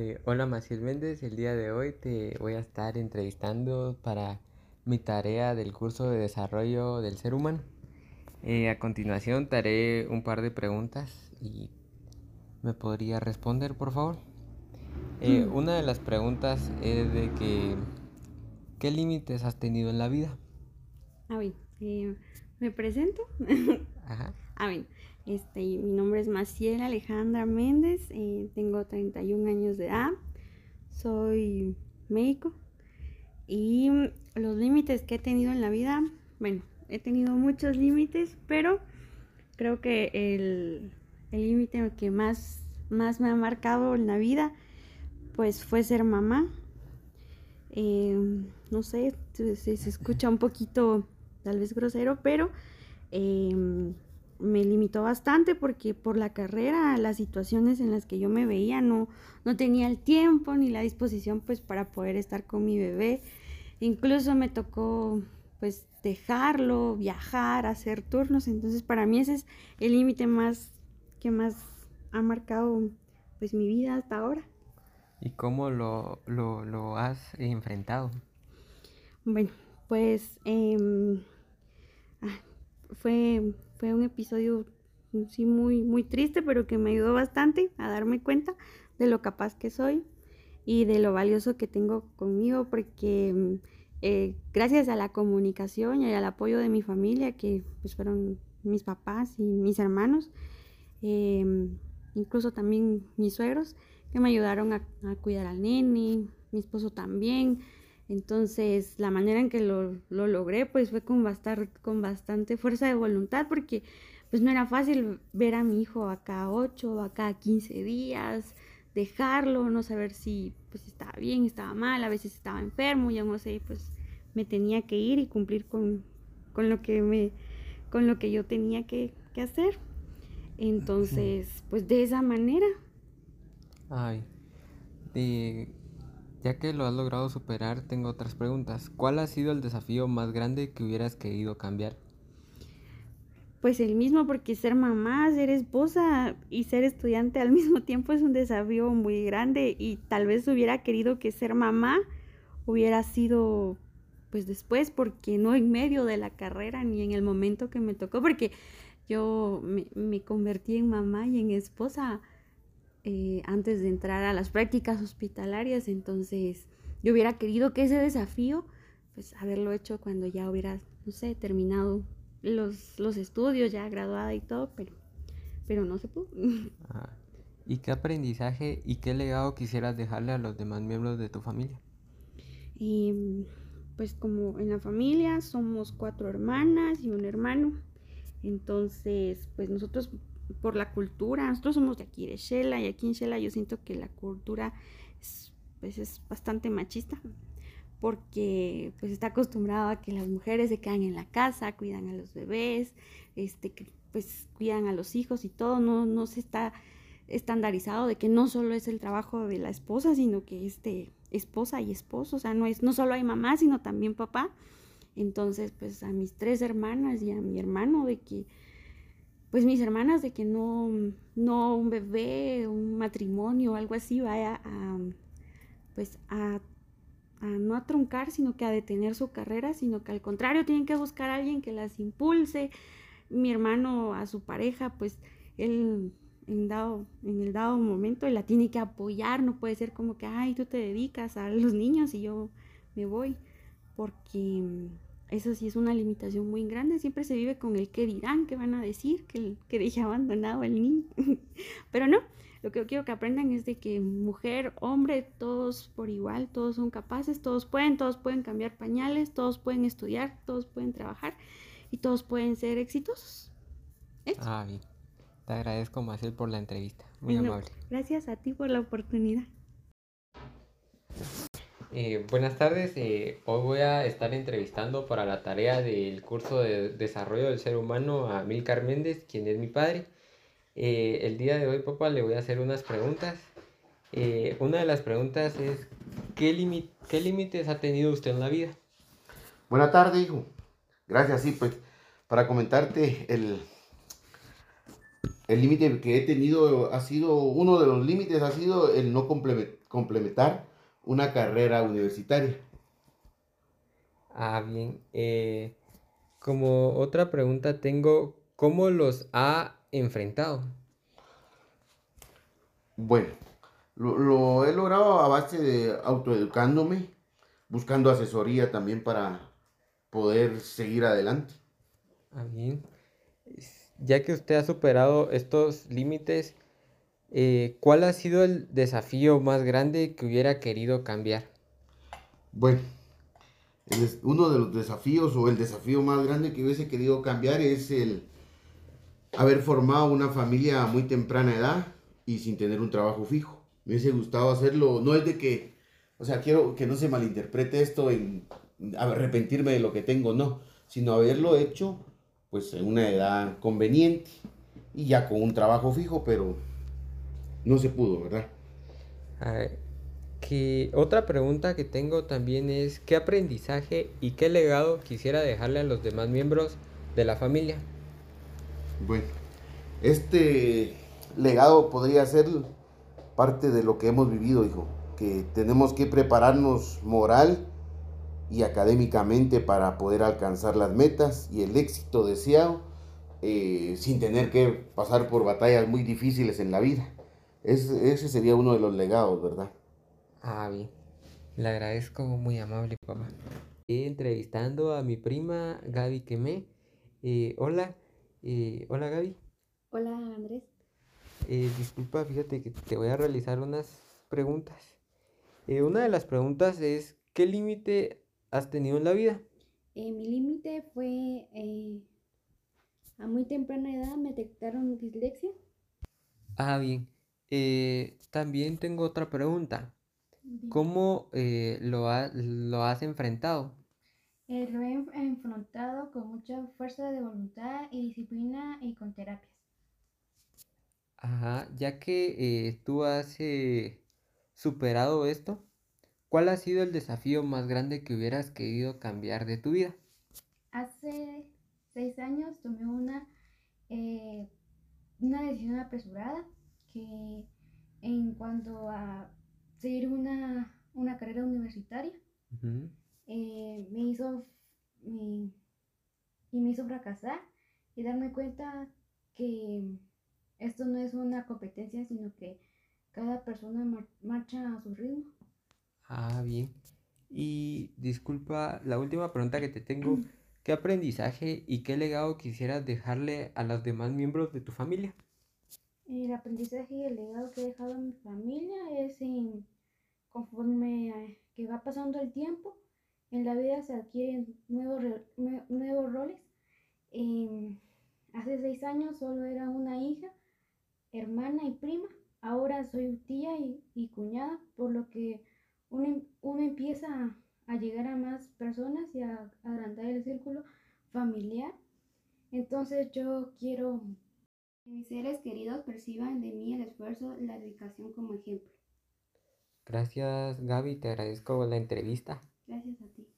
Eh, hola Maciel Méndez, el día de hoy te voy a estar entrevistando para mi tarea del curso de desarrollo del ser humano. Eh, a continuación te haré un par de preguntas y me podría responder por favor. Eh, mm. Una de las preguntas es de que ¿qué límites has tenido en la vida? A ver, me presento. Ajá. A ver, este, mi nombre es Maciel Alejandra Méndez, eh, tengo 31 años de edad, soy médico y los límites que he tenido en la vida, bueno, he tenido muchos límites, pero creo que el límite que más, más me ha marcado en la vida, pues fue ser mamá. Eh, no sé, se, escucha un poquito tal vez grosero, pero... Eh, me limitó bastante porque por la carrera, las situaciones en las que yo me veía, no, no tenía el tiempo ni la disposición pues para poder estar con mi bebé. Incluso me tocó pues dejarlo, viajar, hacer turnos. Entonces para mí ese es el límite más que más ha marcado pues mi vida hasta ahora. ¿Y cómo lo, lo, has enfrentado? Bueno, pues em, ah, fue fue un episodio sí muy, muy triste, pero que me ayudó bastante a darme cuenta de lo capaz que soy y de lo valioso que tengo conmigo, porque eh, gracias a la comunicación y al apoyo de mi familia, que pues fueron mis papás y mis hermanos, em, incluso también mis suegros, que me ayudaron a, cuidar al nene, mi esposo también, entonces, la manera en que lo, logré, pues fue con, con bastante fuerza de voluntad, porque pues no era fácil ver a mi hijo acá 8, acá 15 días, dejarlo, no saber si pues estaba bien, estaba mal, a veces estaba enfermo, ya no sé, pues me tenía que ir y cumplir con, lo que me con lo que yo tenía que, hacer. Entonces, pues de esa manera. Ay, de ya que lo has logrado superar, tengo otras preguntas. ¿Cuál ha sido el desafío más grande que hubieras querido cambiar? Pues el mismo, porque ser mamá, ser esposa y ser estudiante al mismo tiempo es un desafío muy grande y tal vez hubiera querido que ser mamá hubiera sido pues después, porque no en medio de la carrera ni en el momento que me tocó, porque yo me, me convertí en mamá y en esposa eh, antes de entrar a las prácticas hospitalarias, entonces yo hubiera querido que ese desafío, pues haberlo hecho cuando ya hubiera, no sé, terminado los, los estudios, ya graduada y todo, pero, pero no se pudo. Ah, ¿Y qué aprendizaje y qué legado quisieras dejarle a los demás miembros de tu familia? Y pues como en la familia somos cuatro hermanas y un hermano, entonces pues nosotros por la cultura. Nosotros somos de aquí, de Shela, y aquí en Shela yo siento que la cultura es, pues, es bastante machista porque pues está acostumbrado a que las mujeres se quedan en la casa, cuidan a los bebés, este, pues cuidan a los hijos y todo, no, no se está estandarizado de que no solo es el trabajo de la esposa, sino que es de esposa y esposo, o sea, no es, no solo hay mamá, sino también papá. Entonces, pues a mis tres hermanas y a mi hermano de que pues mis hermanas de que no, no un bebé, un matrimonio o algo así vaya a, pues a, no a truncar, sino que a detener su carrera, sino que al contrario tienen que buscar a alguien que las impulse. Mi hermano a su pareja, pues él en, dado, en el dado momento la tiene que apoyar, no puede ser como que, ay, tú te dedicas a los niños y yo me voy, porque eso sí es una limitación muy grande. Siempre se vive con el que dirán, que van a decir, que, que dejé abandonado el niño. Pero no, lo que yo quiero que aprendan es de que mujer, hombre, todos por igual, todos son capaces, todos pueden, todos pueden cambiar pañales, todos pueden estudiar, todos pueden trabajar y todos pueden ser exitosos. Ay, te agradezco, Maciel, por la entrevista. Muy amable. Gracias a ti por la oportunidad. Eh, buenas tardes, eh, hoy voy a estar entrevistando para la tarea del curso de desarrollo del ser humano a Milcar Méndez, quien es mi padre. Eh, el día de hoy, papá, le voy a hacer unas preguntas. una de las preguntas es, ¿qué, límites ha tenido usted en la vida? Buenas tardes, hijo. Gracias, sí, pues, para comentarte el, el límite que he tenido ha sido, uno de los límites ha sido el no complementar una carrera universitaria. Ah, bien. Eh, como otra pregunta tengo, ¿cómo los ha enfrentado? Bueno, lo, he logrado a base de autoeducándome, buscando asesoría también para poder seguir adelante. Ah, bien. Ya que usted ha superado estos límites, eh, ¿cuál ha sido el desafío más grande que hubiera querido cambiar? Bueno, uno de los desafíos o el desafío más grande que hubiese querido cambiar es el haber formado una familia a muy temprana edad y sin tener un trabajo fijo. Me hubiese gustado hacerlo, no es de que, o sea, quiero que no se malinterprete esto en arrepentirme de lo que tengo, no, sino haberlo hecho pues en una edad conveniente y ya con un trabajo fijo, pero no se pudo, ¿verdad? que otra pregunta que tengo también es ¿qué aprendizaje y qué legado quisiera dejarle a los demás miembros de la familia? Bueno, este legado podría ser parte de lo que hemos vivido, hijo, que tenemos que prepararnos moral y académicamente para poder alcanzar las metas y el éxito deseado eh, sin tener que pasar por batallas muy difíciles en la vida. Ese sería uno de los legados, ¿verdad? Ah, bien. Le agradezco muy amable, papá. Entrevistando a mi prima Gaby Quemé. Eh, hola, eh, hola Gaby. Hola Andrés. Eh, disculpa, fíjate que te voy a realizar unas preguntas. una de las preguntas es, ¿qué límite has tenido en la vida? mi límite fue a muy temprana edad me detectaron dislexia. Ah, bien. También tengo otra pregunta. ¿Cómo eh, lo, lo has enfrentado? Eh, lo he enfrentado con mucha fuerza de voluntad y disciplina y con terapias. Ajá, ya que eh, tú has superado esto, ¿cuál ha sido el desafío más grande que hubieras querido cambiar de tu vida? Hace seis años tomé una, una decisión apresurada que en cuanto a seguir una, carrera universitaria. Eh, me hizo y me hizo fracasar y darme cuenta que esto no es una competencia, sino que cada persona marcha a su ritmo. Ah, bien. Y disculpa, la última pregunta que te tengo, ¿qué aprendizaje y qué legado quisieras dejarle a los demás miembros de tu familia? El aprendizaje y el legado que he dejado a mi familia es conforme que va pasando el tiempo, en la vida se adquieren nuevos, nuevos roles. Em, hace seis años solo era una hija, hermana y prima. Ahora soy tía y, cuñada, por lo que uno, uno empieza a, llegar a más personas y a agrandar el círculo familiar. Entonces yo quiero que mis seres queridos perciban de mí el esfuerzo y la dedicación como ejemplo. Gracias Gaby, te agradezco la entrevista. Gracias a ti.